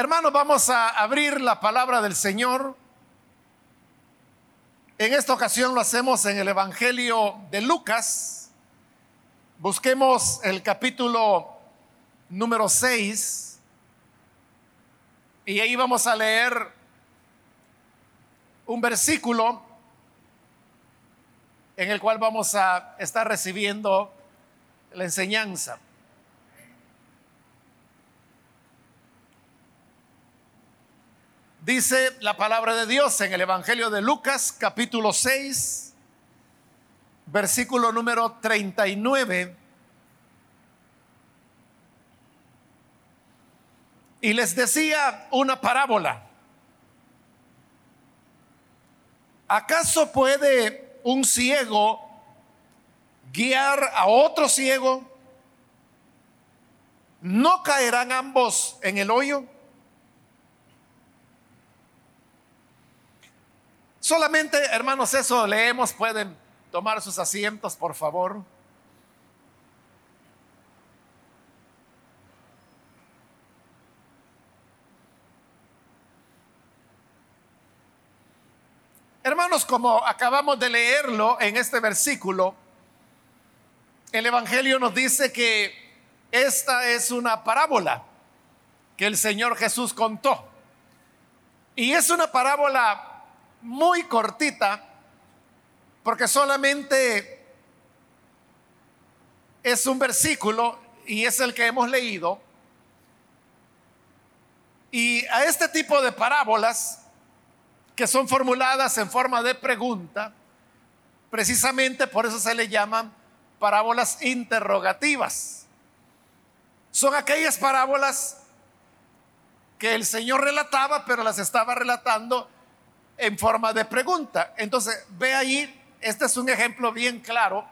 Hermanos, vamos a abrir la palabra del Señor. En esta ocasión lo hacemos en el Evangelio de Lucas. Busquemos el capítulo número 6 y ahí vamos a leer un versículo en el cual vamos a estar recibiendo la enseñanza. Dice la palabra de Dios en el Evangelio de Lucas capítulo 6, versículo número 39. Y les decía una parábola. ¿Acaso puede un ciego guiar a otro ciego? ¿No caerán ambos en el hoyo? Solamente, hermanos, eso leemos. Pueden tomar sus asientos, por favor. Hermanos, como acabamos de leerlo en este versículo, el Evangelio nos dice que esta es una parábola que el Señor Jesús contó. Y es una parábola muy cortita, porque solamente es un versículo y es el que hemos leído. Y a este tipo de parábolas, que son formuladas en forma de pregunta, precisamente por eso se le llaman parábolas interrogativas. Son aquellas parábolas que el Señor relataba, pero las estaba relatando en forma de pregunta. Entonces, ve ahí, este es un ejemplo bien claro,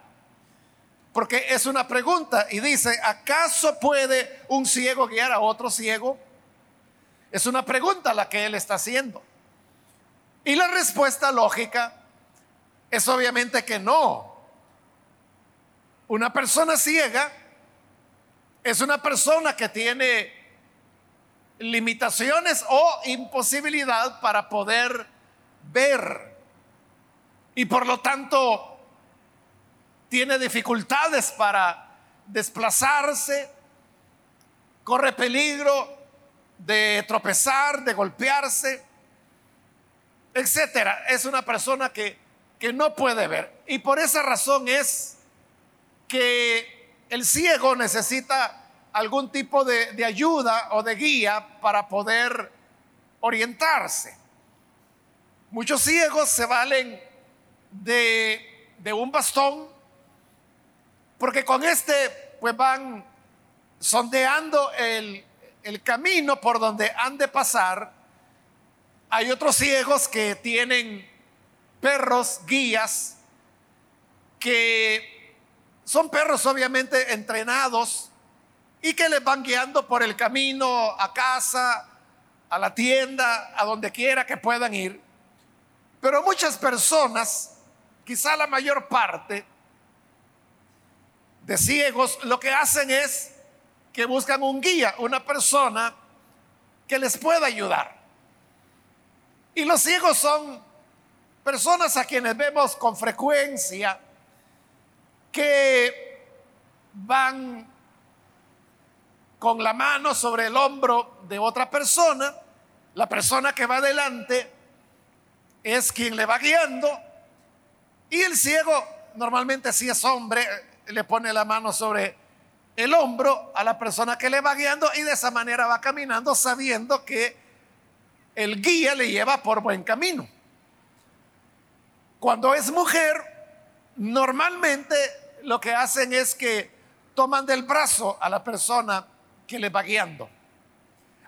porque es una pregunta y dice, ¿acaso puede un ciego guiar a otro ciego? Es una pregunta la que él está haciendo. Y la respuesta lógica es obviamente que no. Una persona ciega es una persona que tiene limitaciones o imposibilidad para poder ver y por lo tanto tiene dificultades para desplazarse, corre peligro de tropezar, de golpearse, etcétera. Es una persona que, que no puede ver. Y por esa razón es que el ciego necesita algún tipo de, de ayuda o de guía para poder orientarse. Muchos ciegos se valen de, un bastón porque con este pues van sondeando el, el camino por donde han de pasar. Hay otros ciegos que tienen perros, guías, que son perros obviamente entrenados y que les van guiando por el camino a casa, a la tienda, a donde quiera que puedan ir. Pero muchas personas, quizá la mayor parte de ciegos, lo que hacen es que buscan un guía, una persona que les pueda ayudar. Y los ciegos son personas a quienes vemos con frecuencia que van con la mano sobre el hombro de otra persona, la persona que va adelante es quien le va guiando y el ciego, normalmente si es hombre, le pone la mano sobre el hombro a la persona que le va guiando y de esa manera va caminando sabiendo que el guía le lleva por buen camino. Cuando es mujer, normalmente lo que hacen es que toman del brazo a la persona que le va guiando.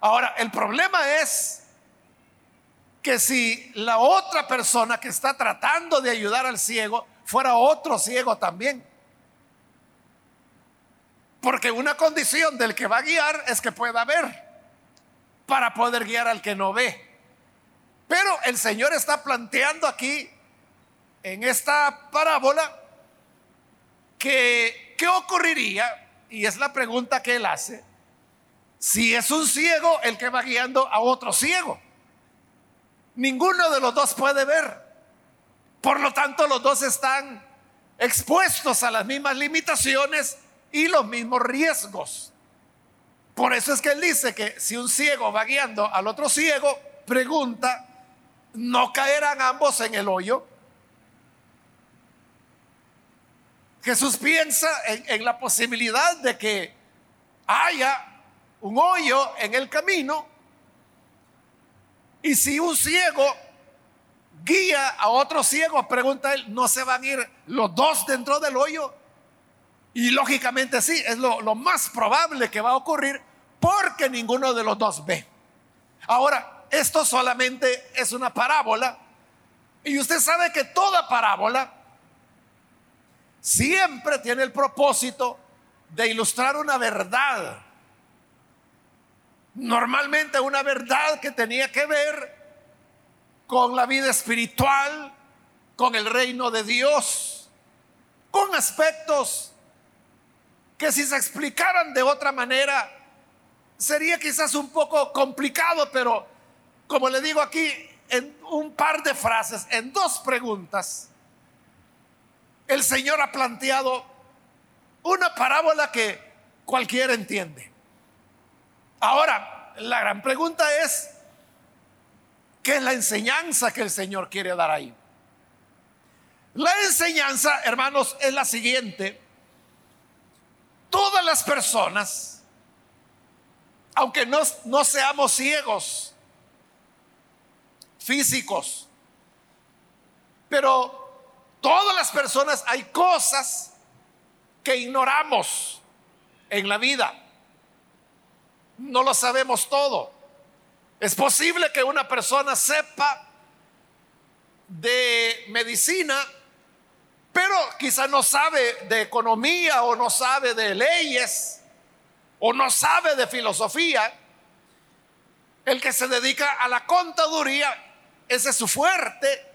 Ahora, el problema es que si la otra persona que está tratando de ayudar al ciego fuera otro ciego también. Porque una condición del que va a guiar es que pueda ver para poder guiar al que no ve. Pero el Señor está planteando aquí en esta parábola que qué ocurriría, y es la pregunta que él hace, si es un ciego el que va guiando a otro ciego. Ninguno de los dos puede ver. Por lo tanto, los dos están expuestos a las mismas limitaciones y los mismos riesgos. Por eso es que él dice que si un ciego va guiando al otro ciego, pregunta, ¿no caerán ambos en el hoyo? Jesús piensa en, en, la posibilidad de que haya un hoyo en el camino y si un ciego guía a otro ciego, pregunta él, ¿no se van a ir los dos dentro del hoyo? Y lógicamente sí, es lo, lo más probable que va a ocurrir porque ninguno de los dos ve. Ahora, esto solamente es una parábola y usted sabe que toda parábola siempre tiene el propósito de ilustrar una verdad. Normalmente una verdad que tenía que ver con la vida espiritual, con el reino de Dios, con aspectos que si se explicaran de otra manera sería quizás un poco complicado, pero como le digo aquí en un par de frases, en dos preguntas, el Señor ha planteado una parábola que cualquiera entiende. Ahora, la gran pregunta es, ¿qué es la enseñanza que el Señor quiere dar ahí? La enseñanza, hermanos, es la siguiente todas las personas, aunque no, no seamos ciegos físicos, pero todas las personas hay cosas que ignoramos en la vida. No lo sabemos todo. Es posible que una persona sepa de medicina pero quizá no sabe de economía o no sabe de leyes o no sabe de filosofía. El que se dedica a la contaduría, ese es su fuerte.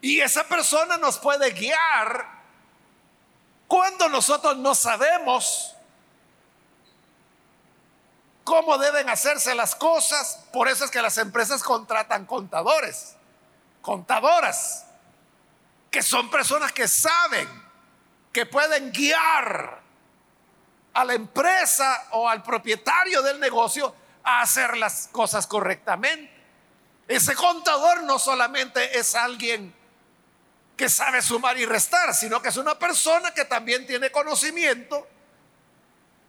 Y esa persona nos puede guiar cuando nosotros no sabemos cómo deben hacerse las cosas. Por eso es que las empresas contratan contadores, contadoras que son personas que saben que pueden guiar a la empresa o al propietario del negocio a hacer las cosas correctamente. Ese contador no solamente es alguien que sabe sumar y restar, sino que es una persona que también tiene conocimiento,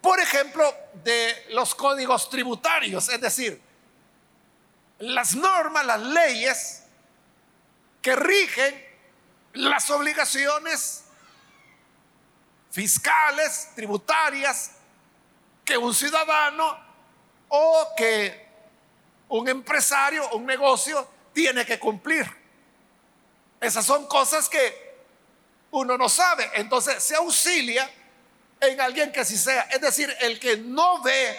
por ejemplo, de los códigos tributarios, es decir, las normas, las leyes que rigen las obligaciones fiscales, tributarias, que un ciudadano o que un empresario, un negocio tiene que cumplir. Esas son cosas que uno no sabe. Entonces se auxilia en alguien que sí sea. Es decir, el que no ve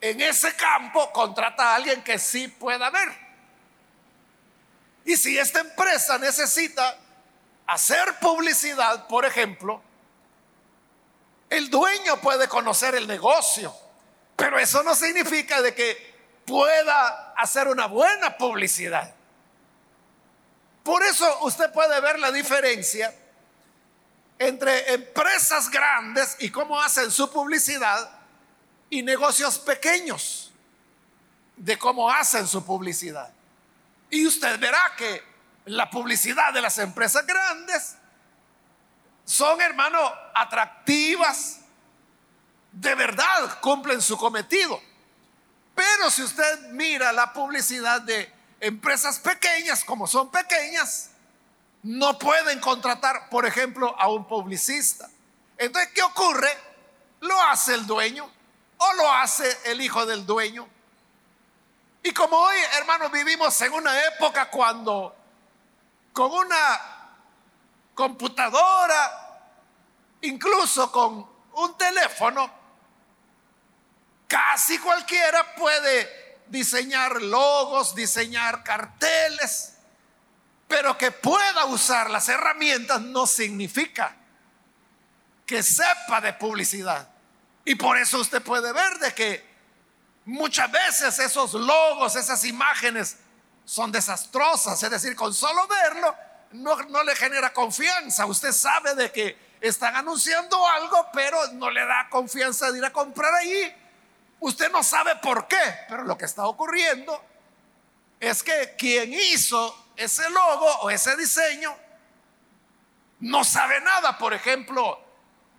en ese campo contrata a alguien que sí pueda ver. Y si esta empresa necesita hacer publicidad, por ejemplo, el dueño puede conocer el negocio, pero eso no significa de que pueda hacer una buena publicidad. Por eso usted puede ver la diferencia entre empresas grandes y cómo hacen su publicidad y negocios pequeños de cómo hacen su publicidad. Y usted verá que la publicidad de las empresas grandes son, hermano, atractivas, de verdad cumplen su cometido. Pero si usted mira la publicidad de empresas pequeñas, como son pequeñas, no pueden contratar, por ejemplo, a un publicista. Entonces, ¿qué ocurre? Lo hace el dueño o lo hace el hijo del dueño. Y como hoy, hermanos, vivimos en una época cuando con una computadora, incluso con un teléfono, casi cualquiera puede diseñar logos, diseñar carteles, pero que pueda usar las herramientas no significa que sepa de publicidad. Y por eso usted puede ver de que muchas veces esos logos, esas imágenes son desastrosas. Es decir, con solo verlo no, no le genera confianza. Usted sabe de que están anunciando algo, pero no le da confianza de ir a comprar allí. Usted no sabe por qué, pero lo que está ocurriendo es que quien hizo ese logo o ese diseño no sabe nada, por ejemplo,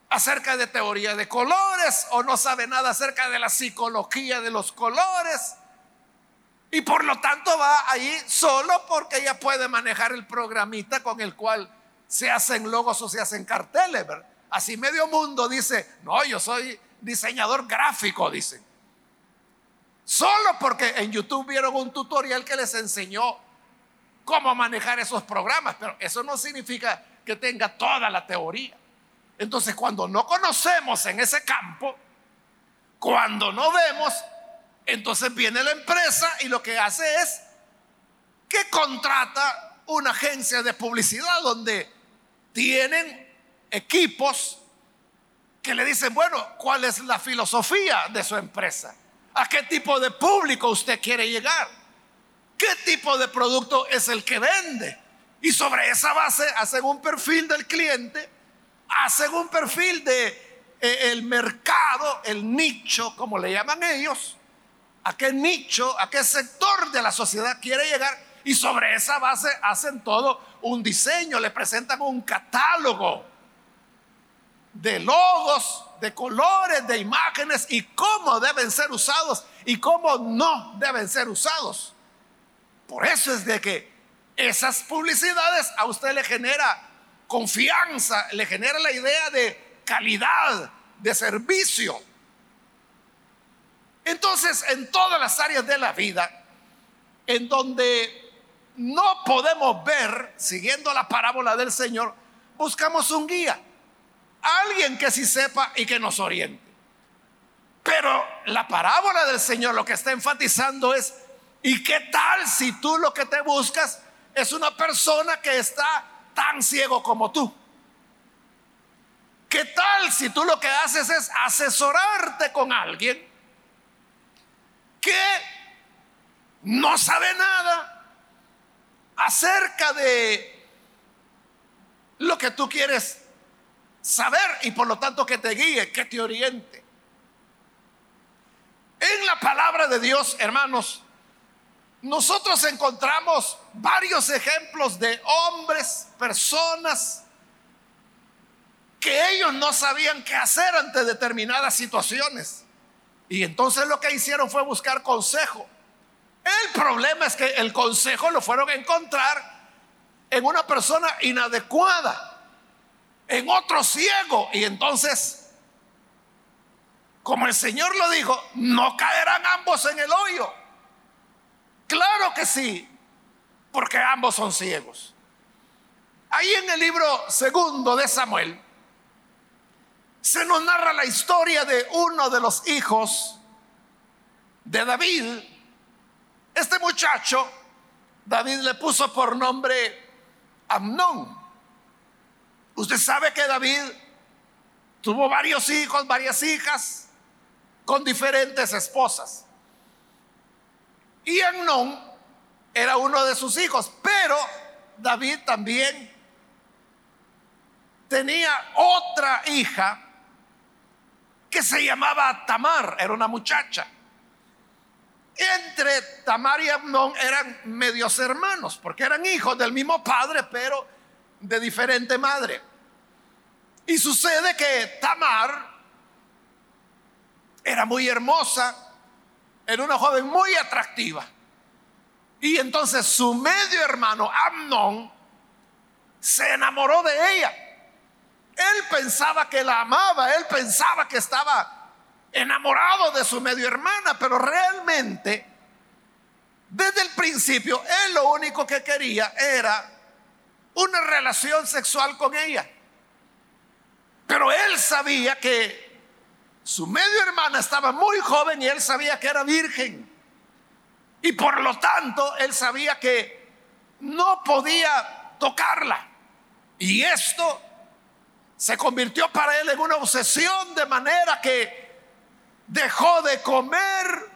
acerca de teoría de colores o no sabe nada acerca de la psicología de los colores. Y por lo tanto va ahí solo porque ella puede manejar el programita con el cual se hacen logos o se hacen carteles. Así medio mundo dice, no, yo soy diseñador gráfico, dicen. Solo porque en YouTube vieron un tutorial que les enseñó cómo manejar esos programas, pero eso no significa que tenga toda la teoría. Entonces, cuando no conocemos en ese campo, cuando no vemos, entonces viene la empresa y lo que hace es que contrata una agencia de publicidad donde tienen equipos que le dicen, bueno, ¿cuál es la filosofía de su empresa? ¿A qué tipo de público usted quiere llegar? ¿Qué tipo de producto es el que vende? Y sobre esa base hacen un perfil del cliente, hacen un perfil de eh, el mercado, el nicho, como le llaman ellos, a qué nicho, a qué sector de la sociedad quiere llegar y sobre esa base hacen todo un diseño, le presentan un catálogo de logos, de colores, de imágenes y cómo deben ser usados y cómo no deben ser usados. Por eso es de que esas publicidades a usted le genera confianza, le genera la idea de calidad, de servicio. Entonces, en todas las áreas de la vida, en donde no podemos ver, siguiendo la parábola del Señor, buscamos un guía, alguien que sí sepa y que nos oriente. Pero la parábola del Señor lo que está enfatizando es ¿Y qué tal si tú lo que te buscas es una persona que está tan ciego como tú? ¿Qué tal si tú lo que haces es asesorarte con alguien que no sabe nada acerca de lo que tú quieres saber y por lo tanto que te guíe, que te oriente? En la palabra de Dios, hermanos, nosotros encontramos varios ejemplos de hombres, personas, que ellos no sabían qué hacer ante determinadas situaciones. Y entonces lo que hicieron fue buscar consejo. El problema es que el consejo lo fueron a encontrar en una persona inadecuada, en otro ciego. Y entonces, como el Señor lo dijo, no caerán ambos en el hoyo. Claro que sí, porque ambos son ciegos. Ahí en el libro segundo de Samuel se nos narra la historia de uno de los hijos de David. Este muchacho, David le puso por nombre Amnón. Usted sabe que David tuvo varios hijos, varias hijas, con diferentes esposas. Y Amnón era uno de sus hijos, pero David también tenía otra hija que se llamaba Tamar, era una muchacha. Entre Tamar y Amnón eran medios hermanos, porque eran hijos del mismo padre, pero de diferente madre. Y sucede que Tamar era muy hermosa, era una joven muy atractiva. Y entonces su medio hermano, Amnón, se enamoró de ella. Él pensaba que la amaba, él pensaba que estaba enamorado de su medio hermana, pero realmente, desde el principio, él lo único que quería era una relación sexual con ella. Pero él sabía que su medio hermana estaba muy joven y él sabía que era virgen. Y por lo tanto, él sabía que no podía tocarla. Y esto se convirtió para él en una obsesión de manera que dejó de comer,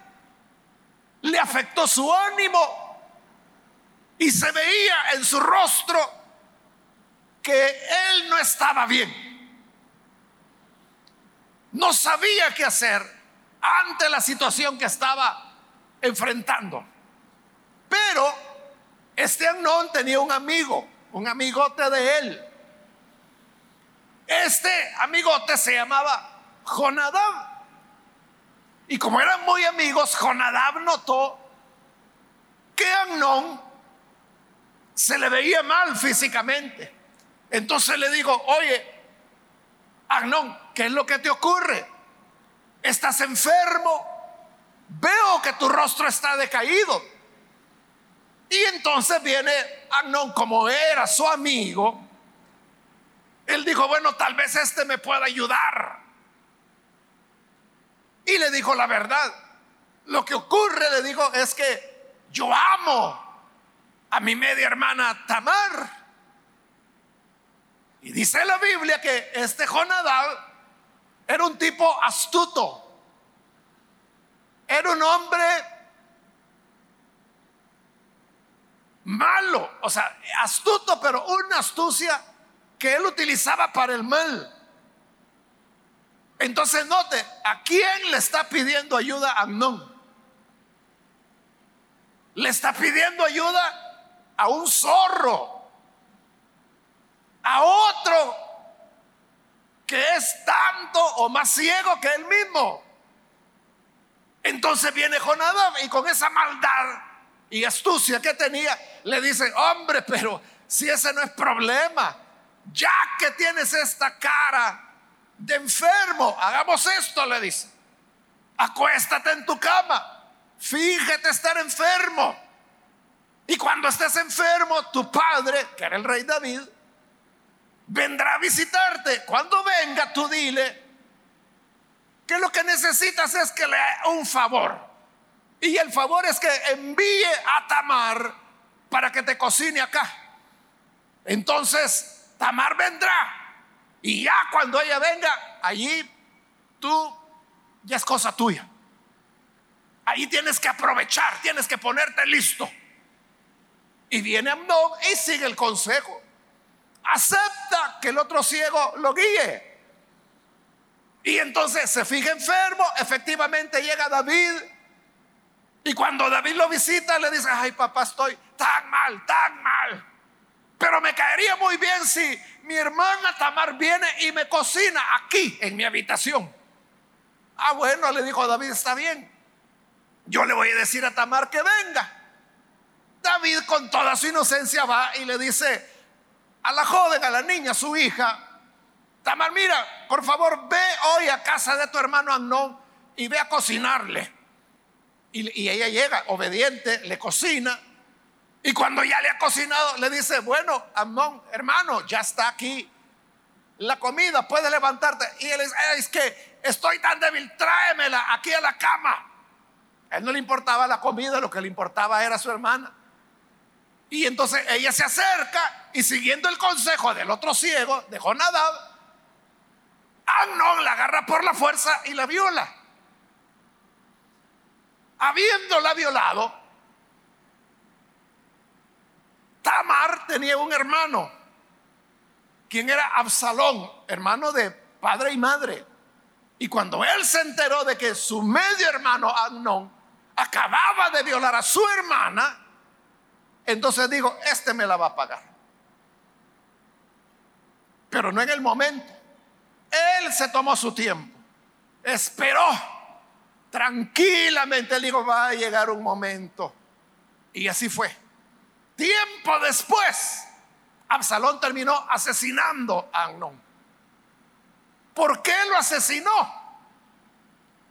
le afectó su ánimo y se veía en su rostro que él no estaba bien. No sabía qué hacer ante la situación que estaba enfrentando. Pero este Amnón tenía un amigo, un amigote de él. Este amigote se llamaba Jonadab. Y como eran muy amigos, Jonadab notó que Amnón se le veía mal físicamente. Entonces le dijo, oye, Amnón, ¿qué es lo que te ocurre? ¿Estás enfermo? Veo que tu rostro está decaído. Y entonces viene Amnón, como era su amigo, él dijo, bueno, tal vez este me pueda ayudar. Y le dijo la verdad. Lo que ocurre, le dijo, es que yo amo a mi media hermana Tamar. Y dice la Biblia que este Jonadab era un tipo astuto. Era un hombre malo, o sea, astuto, pero una astucia que él utilizaba para el mal. Entonces note, ¿a quién le está pidiendo ayuda a Amnón? Le está pidiendo ayuda a un zorro, a otro que es tanto o más ciego que él mismo. Entonces viene Jonadab y con esa maldad y astucia que tenía, le dice, hombre, pero si ese no es problema, ya que tienes esta cara de enfermo. Hagamos esto, le dice. Acuéstate en tu cama. Fíjate estar enfermo. Y cuando estés enfermo, tu padre, que era el rey David, vendrá a visitarte. Cuando venga, tú dile que lo que necesitas es que le haga un favor. Y el favor es que envíe a Tamar para que te cocine acá. Entonces, Tamar vendrá y ya cuando ella venga, allí tú ya es cosa tuya. Ahí tienes que aprovechar, tienes que ponerte listo. Y viene Amnón y sigue el consejo. Acepta que el otro ciego lo guíe. Y entonces se fija enfermo, efectivamente llega David. Y cuando David lo visita, le dice, ay papá, estoy tan mal, tan mal. Pero me caería muy bien si mi hermana Tamar viene y me cocina aquí en mi habitación. Ah, bueno, le dijo David, está bien. Yo le voy a decir a Tamar que venga. David con toda su inocencia va y le dice a la joven, a la niña, su hija, Tamar, mira, por favor, ve hoy a casa de tu hermano Amnón y ve a cocinarle. Y, ella llega, obediente, le cocina. Y cuando ya le ha cocinado, le dice, bueno, Amón, hermano, ya está aquí la comida, puede levantarte. Y él dice, es que estoy tan débil, tráemela aquí a la cama. A él no le importaba la comida, lo que le importaba era su hermana. Y entonces ella se acerca y siguiendo el consejo del otro ciego, de Jonadab, Amnon la agarra por la fuerza y la viola. Habiéndola violado, Tamar tenía un hermano, quien era Absalón, hermano de padre y madre. Y cuando él se enteró de que su medio hermano Amnón acababa de violar a su hermana, entonces dijo, este me la va a pagar. Pero no en el momento. Él se tomó su tiempo, esperó tranquilamente, él dijo, va a llegar un momento. Y así fue. Tiempo después, Absalón terminó asesinando a Amnón. ¿Por qué lo asesinó?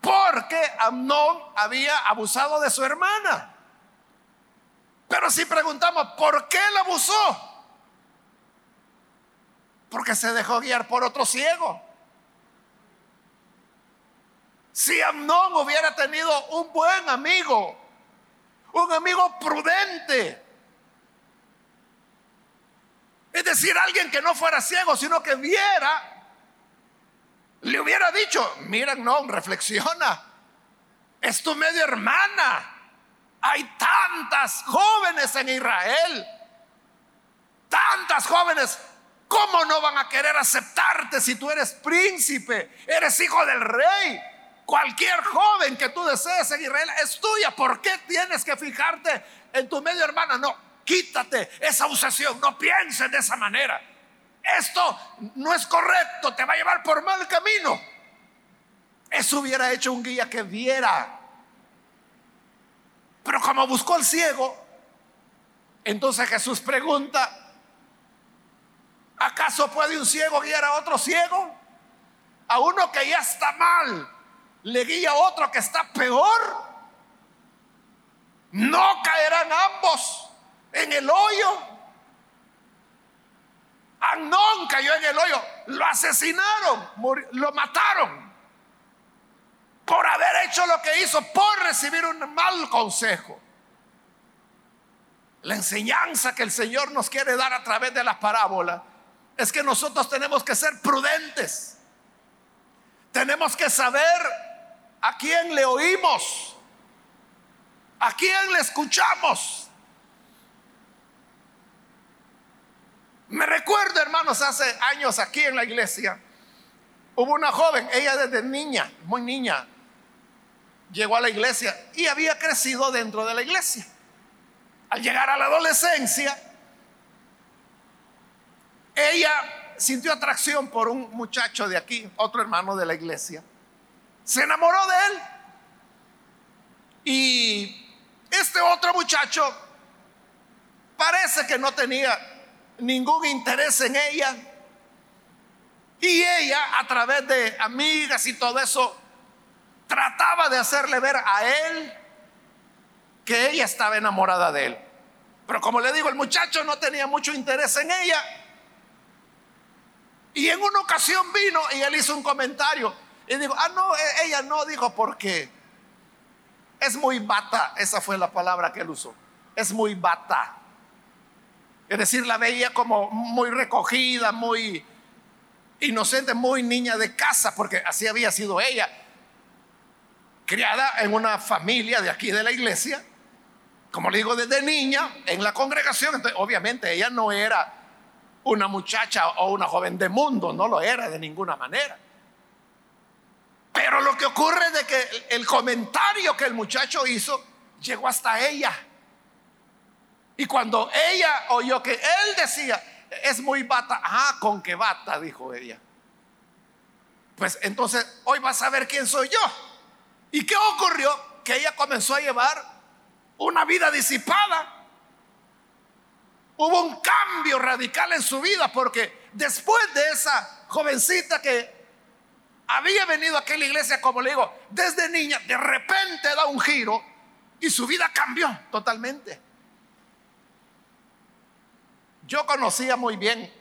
Porque Amnón había abusado de su hermana. Pero si preguntamos, ¿por qué lo abusó? Porque se dejó guiar por otro ciego. Si Amnón hubiera tenido un buen amigo, un amigo prudente, es decir, alguien que no fuera ciego, sino que viera, le hubiera dicho, mira, no, reflexiona, es tu media hermana. Hay tantas jóvenes en Israel, tantas jóvenes. ¿Cómo no van a querer aceptarte si tú eres príncipe, eres hijo del rey? Cualquier joven que tú desees en Israel es tuya. ¿Por qué tienes que fijarte en tu medio hermana? No, quítate esa obsesión. No pienses de esa manera. Esto no es correcto, te va a llevar por mal camino. Eso hubiera hecho un guía que viera. Pero como buscó el ciego, entonces Jesús pregunta, ¿acaso puede un ciego guiar a otro ciego? A uno que ya está mal, le guía a otro que está peor. No caerán ambos en el hoyo. Anón cayó en el hoyo, lo asesinaron, lo mataron por haber hecho lo que hizo, por recibir un mal consejo. La enseñanza que el Señor nos quiere dar a través de las parábolas es que nosotros tenemos que ser prudentes. Tenemos que saber a quién le oímos, a quién le escuchamos. Me recuerdo, hermanos, hace años aquí en la iglesia, hubo una joven, ella desde niña, muy niña, llegó a la iglesia y había crecido dentro de la iglesia. Al llegar a la adolescencia, ella sintió atracción por un muchacho de aquí, otro hermano de la iglesia. Se enamoró de él. Y este otro muchacho parece que no tenía ningún interés en ella. Y ella, a través de amigas y todo eso, trataba de hacerle ver a él que ella estaba enamorada de él. Pero como le digo, el muchacho no tenía mucho interés en ella. Y en una ocasión vino y él hizo un comentario. Y digo, ah, no, e-, ella no dijo porque es muy bata. Esa fue la palabra que él usó. Es muy bata. Es decir, la veía como muy recogida, muy inocente, muy niña de casa, porque así había sido ella criada en una familia de aquí de la iglesia, como le digo, desde niña, en la congregación. Entonces, obviamente ella no era una muchacha o una joven de mundo, no lo era de ninguna manera. Pero lo que ocurre es de que el comentario que el muchacho hizo llegó hasta ella. Y cuando ella oyó que él decía, es muy bata, ah, con qué bata, dijo ella. Pues entonces hoy vas a ver quién soy yo. ¿Y qué ocurrió? Que ella comenzó a llevar una vida disipada. Hubo un cambio radical en su vida porque después de esa jovencita que había venido a aquella iglesia, como le digo, desde niña, de repente da un giro y su vida cambió totalmente. Yo conocía muy bien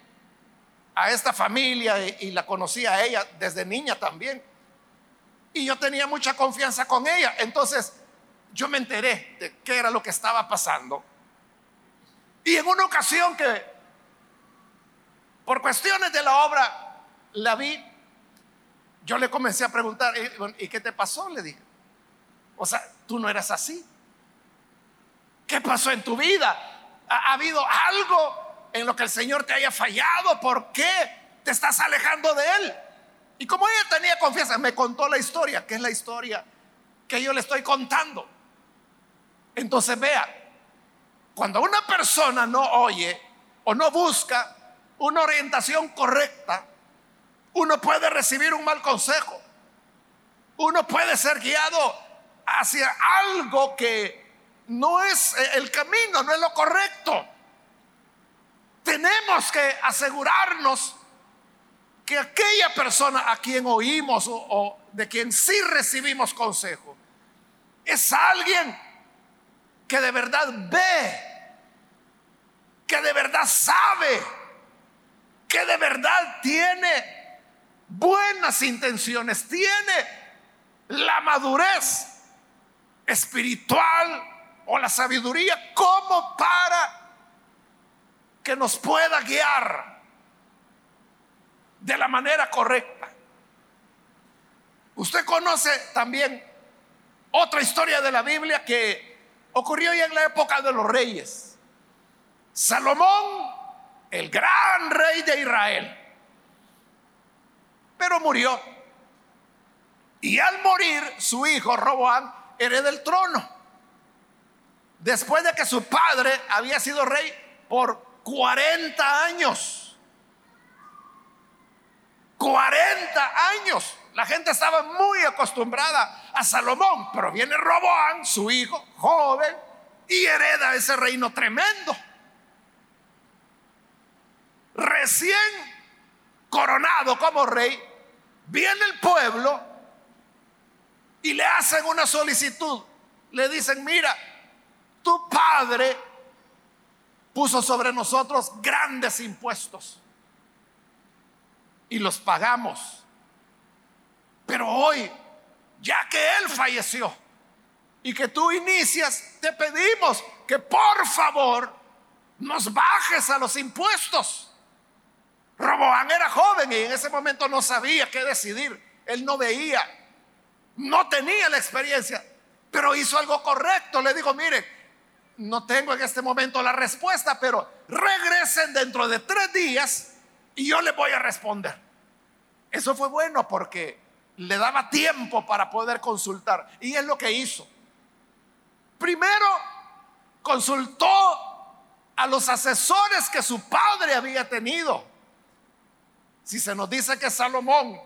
a esta familia y, y la conocía a ella desde niña también. Y yo tenía mucha confianza con ella. Entonces yo me enteré de qué era lo que estaba pasando. Y en una ocasión que, por cuestiones de la obra, la vi, yo le comencé a preguntar, ¿y qué te pasó? Le dije. O sea, tú no eras así. ¿Qué pasó en tu vida? ¿Ha, habido algo en lo que el Señor te haya fallado? ¿Por qué te estás alejando de Él? Y como ella tenía confianza, me contó la historia, que es la historia que yo le estoy contando. Entonces vea, cuando una persona no oye o no busca una orientación correcta, uno puede recibir un mal consejo. Uno puede ser guiado hacia algo que no es el camino, no es lo correcto. Tenemos que asegurarnos que aquella persona a quien oímos o, de quien sí recibimos consejo es alguien que de verdad ve, que de verdad sabe, que de verdad tiene buenas intenciones, tiene la madurez espiritual o la sabiduría como para que nos pueda guiar de la manera correcta. Usted conoce también Otra historia de la Biblia que ocurrió ya en la época de los reyes. Salomón, el gran rey de Israel, pero murió. Y al morir, su hijo Roboán hereda el trono. Después de que su padre había sido rey por 40 años. 40 años. La gente estaba muy acostumbrada a Salomón, pero viene Roboán, su hijo, joven, y hereda ese reino tremendo. Recién coronado como rey, viene el pueblo y le hacen una solicitud. Le dicen, mira, tu padre puso sobre nosotros grandes impuestos y los pagamos. Pero hoy, ya que Él falleció y que tú inicias, te pedimos que por favor nos bajes a los impuestos. Roboán era joven y en ese momento no sabía qué decidir. Él no veía, no tenía la experiencia, pero hizo algo correcto. Le dijo, mire, no tengo en este momento la respuesta, pero regresen dentro de tres días y yo le voy a responder. Eso fue bueno porque le daba tiempo para poder consultar. Y es lo que hizo. Primero consultó a los asesores que su padre había tenido. Si se nos dice que Salomón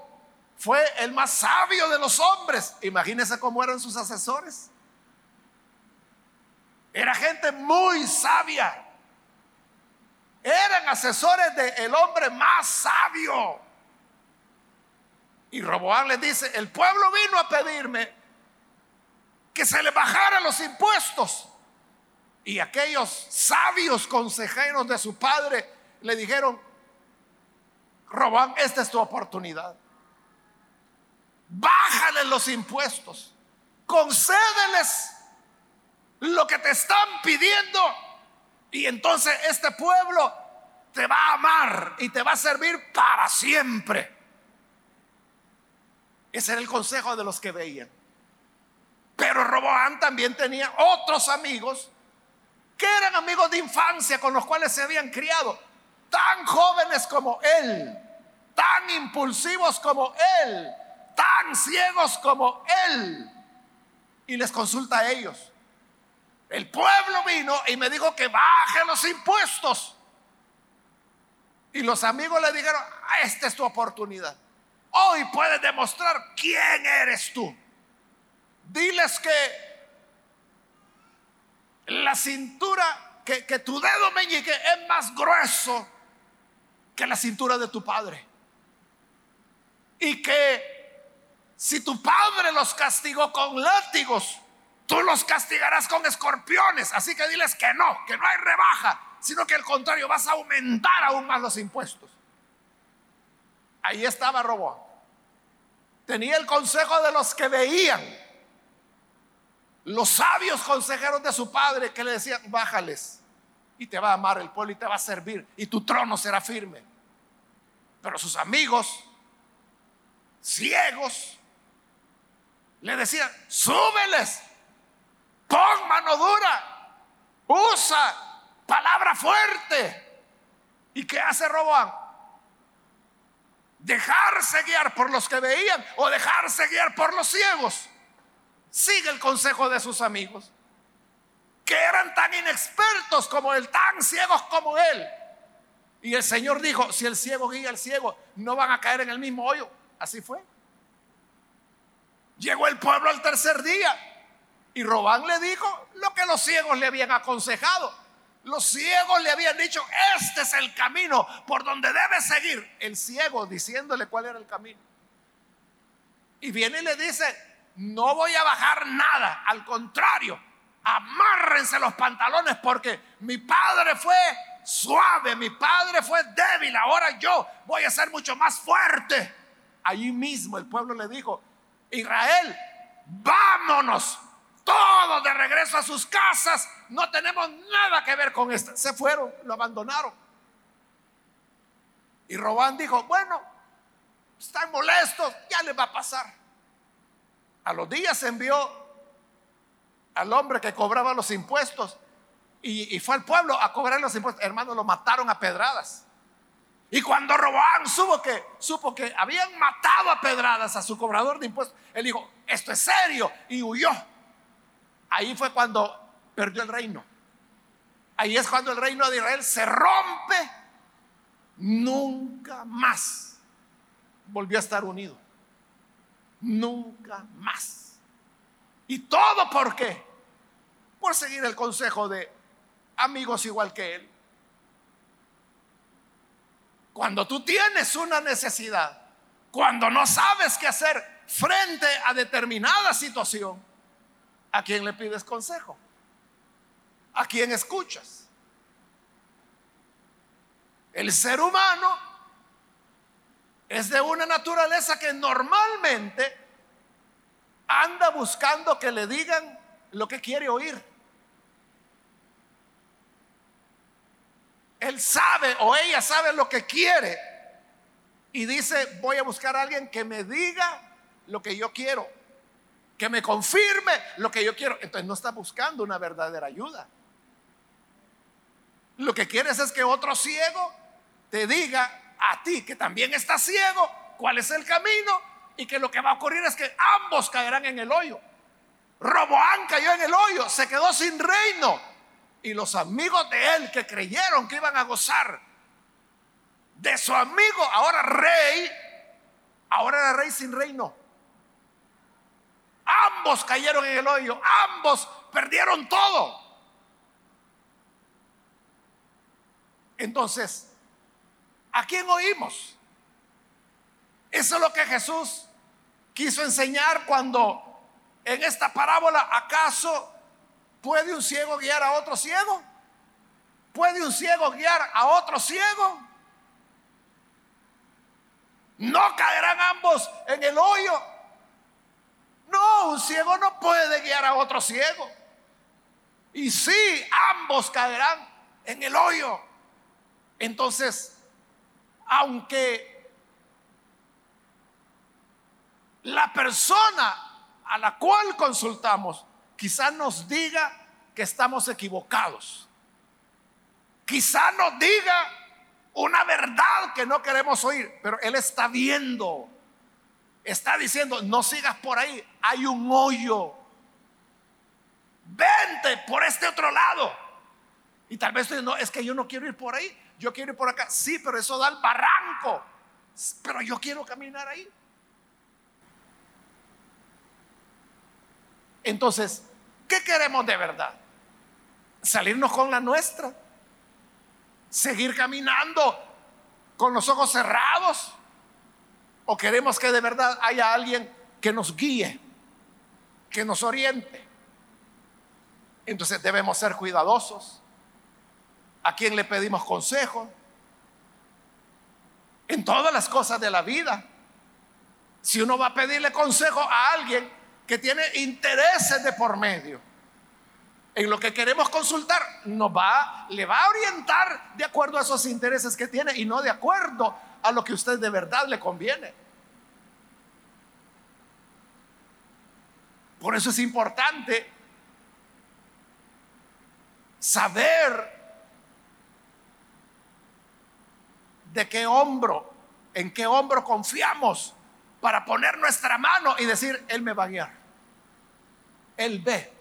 fue el más sabio de los hombres, imagínense cómo eran sus asesores. Era gente muy sabia. Eran asesores del hombre más sabio. Y Roboán le dice, el pueblo vino a pedirme que se le bajaran los impuestos. Y aquellos sabios consejeros de su padre le dijeron, Roboán, esta es tu oportunidad. Bájale los impuestos. Concédeles lo que te están pidiendo. Y entonces este pueblo te va a amar y te va a servir para siempre. Ese era el consejo de los que veían. Pero Roboán también tenía otros amigos que eran amigos de infancia con los cuales se habían criado, tan jóvenes como él, tan impulsivos como él, tan ciegos como él. Y les consulta a ellos. El pueblo vino y me dijo que baje los impuestos. Y los amigos le dijeron, ah, esta es tu oportunidad. Hoy puedes demostrar quién eres tú. Diles que la cintura, que, tu dedo meñique es más grueso que la cintura de tu padre. Y que si tu padre los castigó con látigos, tú los castigarás con escorpiones. Así que diles que no, que no hay rebaja, sino que al contrario vas a aumentar aún más los impuestos. Ahí estaba Robo. Tenía el consejo de los que veían. Los sabios consejeros de su padre que le decían, bájales y te va a amar el pueblo y te va a servir y tu trono será firme. Pero sus amigos, ciegos, le decían, súbeles, pon mano dura, usa palabra fuerte. ¿Y qué hace Roboán? dejarse guiar por los que veían o dejarse guiar por los ciegos. Sigue el consejo de sus amigos, que eran tan inexpertos como él, tan ciegos como él. Y el Señor dijo, si el ciego guía al ciego, no van a caer en el mismo hoyo. Así fue. Llegó el pueblo al tercer día y Robán le dijo lo que los ciegos le habían aconsejado. Los ciegos le habían dicho, este es el camino por donde debe seguir. El ciego diciéndole cuál era el camino. Y viene y le dice, no voy a bajar nada, al contrario, amárrense los pantalones porque mi padre fue suave, mi padre fue débil, ahora yo voy a ser mucho más fuerte. Allí mismo el pueblo le dijo, Israel, vámonos, todos de regreso a sus casas, no tenemos nada que ver con esto. Se fueron, lo abandonaron. Y Robán dijo, bueno, están molestos, ya les va a pasar. A los días envió al hombre que cobraba los impuestos y, fue al pueblo a cobrar los impuestos. Hermano, lo mataron a pedradas. Y cuando Roboán supo que, supo que habían matado a pedradas a su cobrador de impuestos, él dijo, esto es serio, y huyó. Ahí fue cuando perdió el reino. Ahí es cuando el reino de Israel se rompe. Nunca más volvió a estar unido. Nunca más. ¿Y todo por qué? Por seguir el consejo de amigos igual que él. Cuando tú tienes una necesidad, cuando no sabes qué hacer frente a determinada situación, ¿a quién le pides consejo? ¿A quién escuchas? El ser humano es de una naturaleza que normalmente anda buscando que le digan lo que quiere oír. Él sabe o ella sabe lo que quiere y dice, voy a buscar a alguien que me diga lo que yo quiero, que me confirme lo que yo quiero. Entonces no está buscando una verdadera ayuda. Lo que quieres es que otro ciego te diga a ti, que también está ciego, cuál es el camino y que lo que va a ocurrir es que ambos caerán en el hoyo. Roboán cayó en el hoyo, se quedó sin reino y los amigos de él que creyeron que iban a gozar de su amigo, ahora rey, ahora era rey sin reino. Ambos cayeron en el hoyo, ambos perdieron todo. Entonces, ¿a quién oímos? Eso es lo que Jesús quiso enseñar cuando en esta parábola, ¿acaso ¿Puede un ciego guiar a otro ciego? ¿Puede un ciego guiar a otro ciego? ¿No caerán ambos en el hoyo? Un ciego no puede guiar a otro ciego. Y sí, ambos caerán en el hoyo. Entonces, aunque la persona a la cual consultamos quizá nos diga que estamos equivocados. Quizá nos diga una verdad que no queremos oír, pero Él está viendo. Está diciendo, no sigas por ahí, hay un hoyo. Vente por este otro lado. Y tal vez no, es que yo no quiero ir por ahí, yo quiero ir por acá. Sí, pero eso da el barranco. Pero yo quiero caminar ahí. Entonces, ¿Qué queremos de verdad? ¿Salirnos con la nuestra? ¿Seguir caminando con los ojos cerrados? ¿O queremos que de verdad haya alguien que nos guíe, que nos oriente? Entonces debemos ser cuidadosos. ¿A quién le pedimos consejo? En todas las cosas de la vida. Si uno va a pedirle consejo a alguien, que tiene intereses de por medio. En lo que queremos consultar, nos va, le va a orientar de acuerdo a esos intereses que tiene y no de acuerdo a lo que usted de verdad le conviene. Por eso es importante saber de qué hombro, en qué hombro confiamos para poner nuestra mano y decir, Él me va a guiar. Él ve.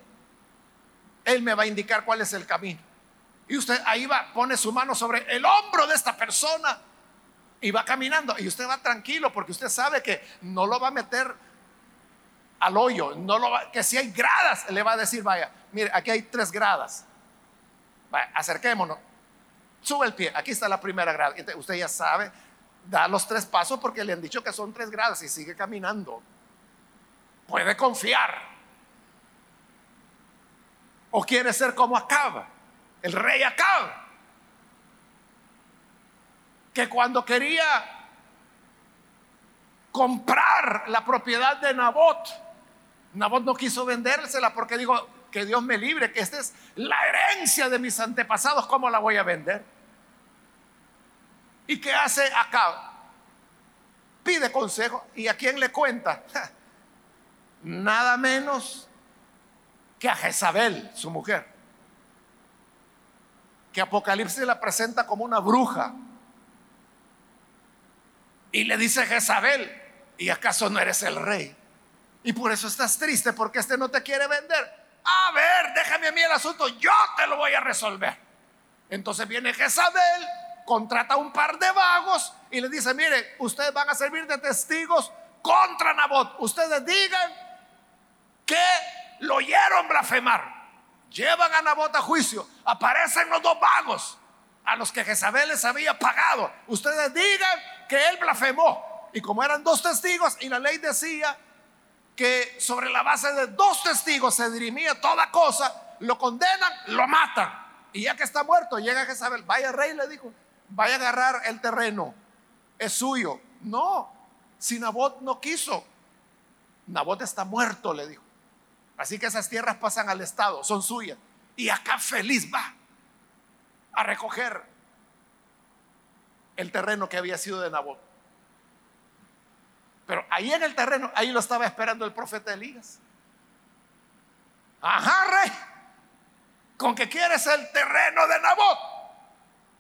Él me va a indicar cuál es el camino. Y usted ahí va, pone su mano sobre el hombro de esta persona y va caminando. Y usted va tranquilo porque usted sabe que no lo va a meter al hoyo, no lo va, que si hay gradas, le va a decir, vaya, mire, aquí hay tres gradas. Acerquémonos. Sube el pie, aquí está la primera grada. Usted ya sabe da los tres pasos porque le han dicho que son tres grados y sigue caminando. Puede confiar. O quiere ser como Acaba, el rey Acaba, que cuando quería comprar la propiedad de Nabot, Nabot no quiso vendérsela porque dijo que Dios me libre, que esta es la herencia de mis antepasados, ¿cómo la voy a vender? ¿Y qué hace acá? Pide consejo. ¿Y a quién le cuenta? Nada menos que a Jezabel, su mujer, que Apocalipsis la presenta como una bruja. Y le dice Jezabel, ¿y acaso no eres el rey? Y por eso estás triste, porque este no te quiere vender. A ver, déjame a mí el asunto, yo te lo voy a resolver. Entonces viene Jezabel, contrata un par de vagos y le dice, mire, ustedes van a servir de testigos contra Nabot. Ustedes digan que lo oyeron blasfemar. Llevan a Nabot a juicio. Aparecen los dos vagos a los que Jezabel les había pagado. Ustedes digan que él blasfemó. Y como eran dos testigos y la ley decía que sobre la base de dos testigos se dirimía toda cosa, lo condenan, lo matan. Y ya que está muerto, llega Jezabel, vaya rey, le dijo, vaya a agarrar el terreno, es suyo. No, si Nabot no quiso, Nabot está muerto, le dijo. Así que esas tierras pasan al Estado, son suyas. Y acá feliz va a recoger el terreno que había sido de Nabot. Pero ahí en el terreno, ahí lo estaba esperando el profeta Elías. Ajá, rey, con que quieres el terreno de Nabot.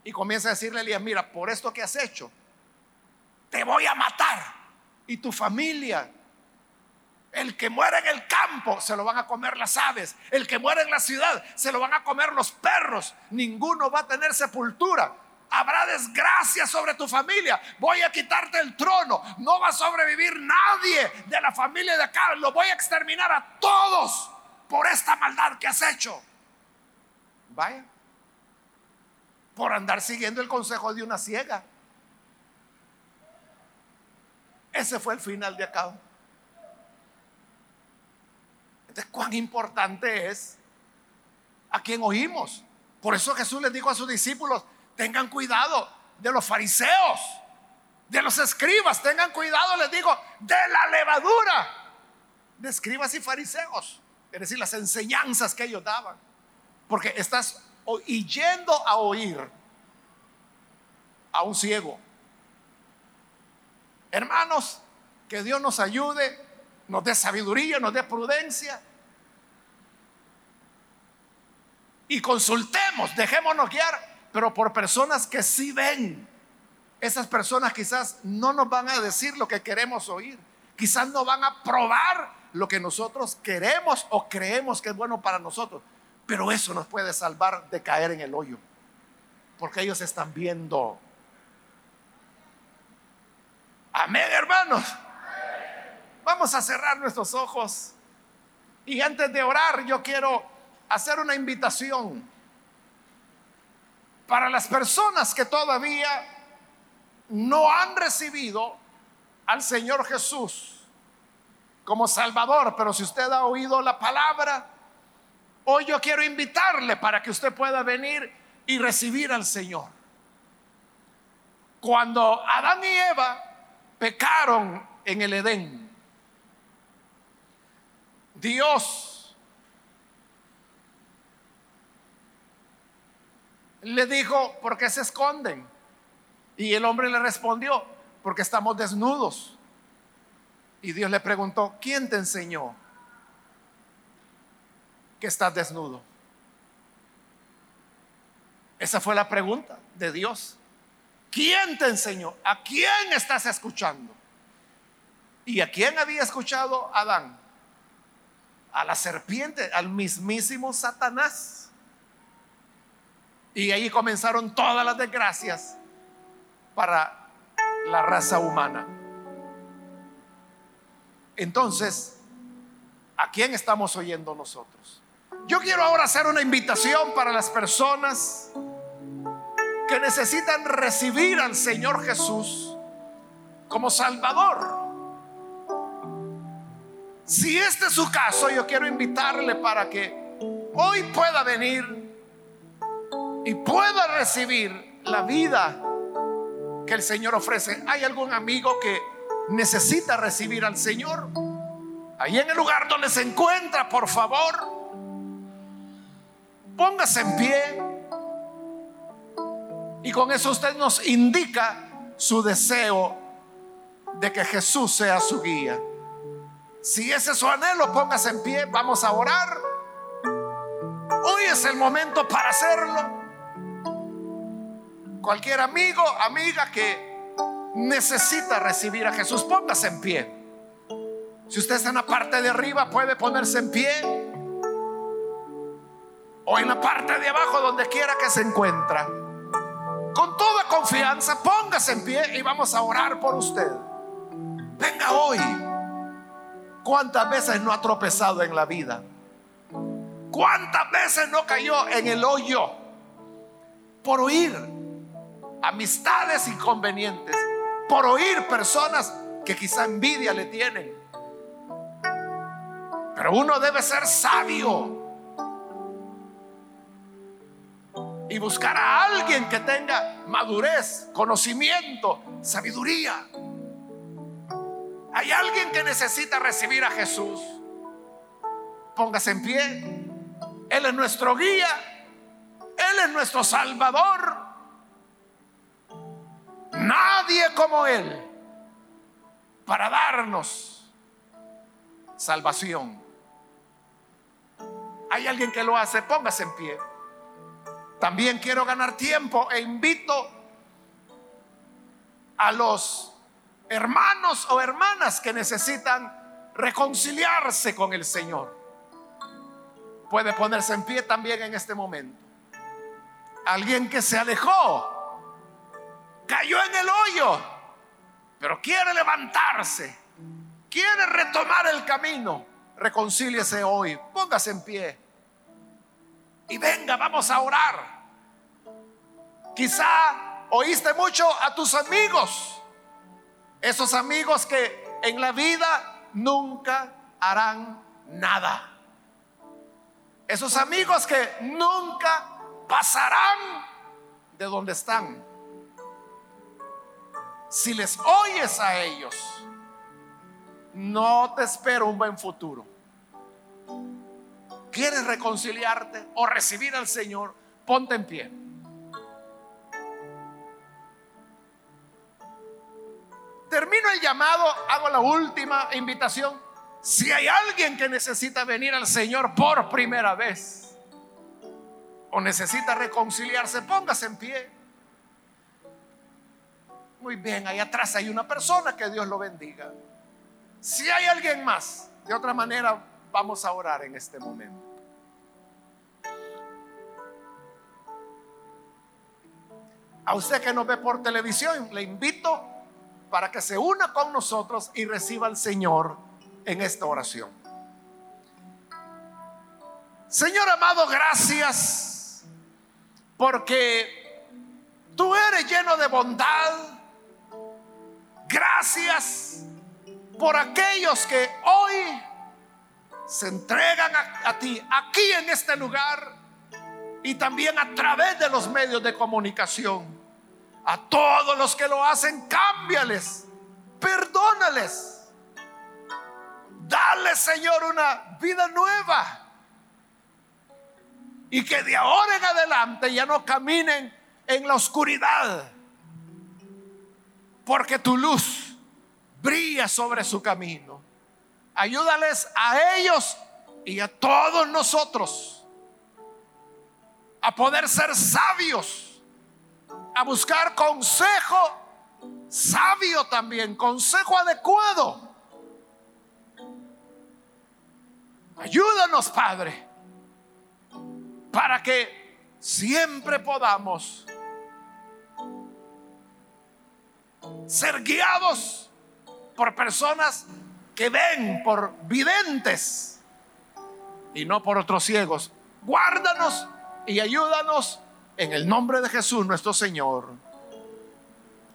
Y comienza a decirle a Elías, mira, por esto que has hecho, te voy a matar. Y tu familia el que muere en el campo se lo van a comer las aves. El que muere en la ciudad se lo van a comer los perros. Ninguno va a tener sepultura. Habrá desgracia sobre tu familia. Voy a quitarte el trono. No va a sobrevivir nadie de la familia de acá. Lo voy a exterminar a todos por esta maldad que has hecho. Vaya. Por andar siguiendo el consejo de una ciega. Ese fue el final de acá. Entonces, cuán importante es a quien oímos. Por eso Jesús les dijo a sus discípulos, tengan cuidado de los fariseos, de los escribas, tengan cuidado, les digo, de la levadura de escribas y fariseos. Es decir, las enseñanzas que ellos daban. Porque estás yendo a oír a un ciego. Hermanos, que Dios nos ayude nos dé sabiduría, nos dé prudencia. Y consultemos, dejémonos guiar, pero por personas que sí ven. Esas personas quizás no nos van a decir lo que queremos oír. Quizás no van a probar lo que nosotros queremos o creemos que es bueno para nosotros. Pero eso nos puede salvar de caer en el hoyo. Porque ellos están viendo. Amén, hermanos. Vamos a cerrar nuestros ojos. Y antes de orar, yo quiero hacer una invitación para las personas que todavía no han recibido al Señor Jesús como Salvador, pero si usted ha oído la palabra, hoy yo quiero invitarle para que usted pueda venir y recibir al Señor. Cuando Adán y Eva pecaron en el Edén, Dios le dijo, ¿por qué se esconden? Y el hombre le respondió, porque estamos desnudos. Y Dios le preguntó, ¿quién te enseñó que estás desnudo? Esa fue la pregunta de Dios. ¿Quién te enseñó? ¿A quién estás escuchando? ¿Y a quién había escuchado Adán? a la serpiente, al mismísimo Satanás. Y ahí comenzaron todas las desgracias para la raza humana. Entonces, ¿a quién estamos oyendo nosotros? Yo quiero ahora hacer una invitación para las personas que necesitan recibir al Señor Jesús como Salvador. Si este es su caso, yo quiero invitarle para que hoy pueda venir y pueda recibir la vida que el Señor ofrece. ¿Hay algún amigo que necesita recibir al Señor? Ahí en el lugar donde se encuentra, por favor, póngase en pie. Y con eso usted nos indica su deseo de que Jesús sea su guía. Si ese es su anhelo, póngase en pie, vamos a orar. es el momento para hacerlo. Cualquier amigo, amiga que necesita recibir a Jesús, póngase en pie. Si usted está en la parte de arriba, puede ponerse en pie. O en la parte de abajo, donde quiera que se encuentra. Con toda confianza, póngase en pie y vamos a orar por usted. Venga hoy. ¿Cuántas veces no ha tropezado en la vida? ¿Cuántas veces no cayó en el hoyo por oír amistades inconvenientes? Por oír personas que quizá envidia le tienen pero uno debe ser sabio y buscar a alguien que tenga madurez, conocimiento, sabiduría. Hay alguien que necesita recibir a Jesús. Póngase en pie. Él es nuestro guía. Él es nuestro salvador. Nadie como Él para darnos salvación. Hay alguien que lo hace, póngase en pie. También quiero ganar tiempo e invito a los hermanos o hermanas que necesitan reconciliarse con el Señor. Puede ponerse en pie también en este momento. Alguien que se alejó, cayó en el hoyo, pero quiere levantarse, quiere retomar el camino. Reconcíliese hoy, póngase en pie y venga, vamos a orar. Quizá oíste mucho a tus amigos, esos amigos que en la vida nunca harán nada. Esos amigos que nunca pasarán de donde están. Si les oyes a ellos, no te espero un buen futuro quieres reconciliarte o recibir al Señor, ponte en pie. Termino el llamado, hago la última invitación. Si hay alguien que necesita venir al Señor por primera vez o necesita reconciliarse, póngase en pie. Muy bien, ahí atrás hay una persona que Dios lo bendiga. Si hay alguien más, de otra manera Vamos a orar en este momento. A usted que nos ve por televisión, le invito para que se una con nosotros y reciba al Señor en esta oración. Señor amado, gracias porque tú eres lleno de bondad. Gracias por aquellos que hoy se entregan a, ti aquí en este lugar y también a través de los medios de comunicación. A todos los que lo hacen, cámbiales, perdónales. Dale, Señor, una vida nueva. Y que de ahora en adelante ya no caminen en la oscuridad. Porque tu luz brilla sobre su camino. Ayúdales a ellos y a todos nosotros a poder ser sabios, a buscar consejo sabio también, consejo adecuado. Ayúdanos, Padre, para que siempre podamos ser guiados por personas que ven por videntes y no por otros ciegos. Guárdanos y ayúdanos en el nombre de Jesús nuestro Señor.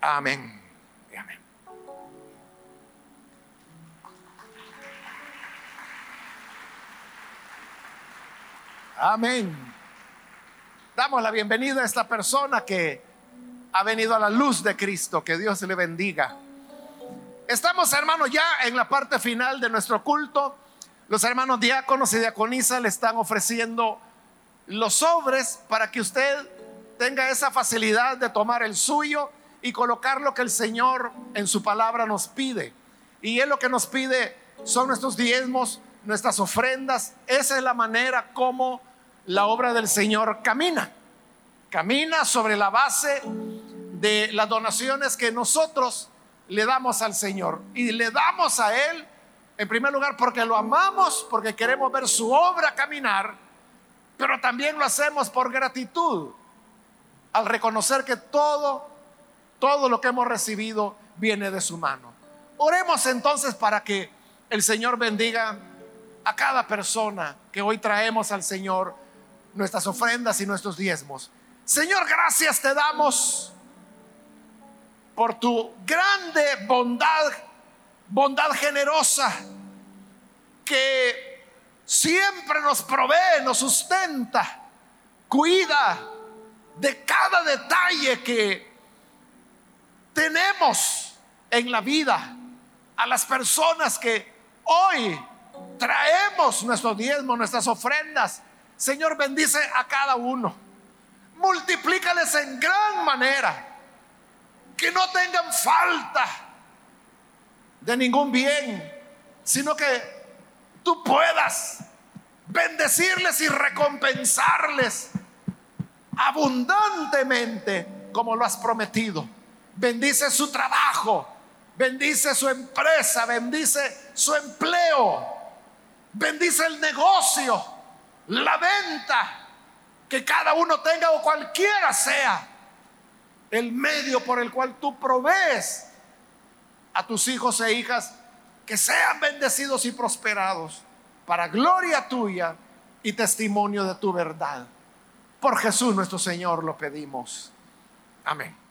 Amén. Amén. Amén. Damos la bienvenida a esta persona que ha venido a la luz de Cristo. Que Dios le bendiga. Estamos, hermanos, ya en la parte final de nuestro culto. Los hermanos diáconos y diaconisas le están ofreciendo los sobres para que usted tenga esa facilidad de tomar el suyo y colocar lo que el Señor en su palabra nos pide. Y Él lo que nos pide son nuestros diezmos, nuestras ofrendas. Esa es la manera como la obra del Señor camina. Camina sobre la base de las donaciones que nosotros le damos al Señor. Y le damos a Él, en primer lugar, porque lo amamos, porque queremos ver su obra caminar, pero también lo hacemos por gratitud, al reconocer que todo, todo lo que hemos recibido viene de su mano. Oremos entonces para que el Señor bendiga a cada persona que hoy traemos al Señor nuestras ofrendas y nuestros diezmos. Señor, gracias te damos por tu grande bondad, bondad generosa, que siempre nos provee, nos sustenta, cuida de cada detalle que tenemos en la vida, a las personas que hoy traemos nuestro diezmo, nuestras ofrendas. Señor, bendice a cada uno. Multiplícales en gran manera que no tengan falta de ningún bien, sino que tú puedas bendecirles y recompensarles abundantemente como lo has prometido. Bendice su trabajo, bendice su empresa, bendice su empleo, bendice el negocio, la venta, que cada uno tenga o cualquiera sea el medio por el cual tú provees a tus hijos e hijas que sean bendecidos y prosperados para gloria tuya y testimonio de tu verdad. Por Jesús nuestro Señor lo pedimos. Amén.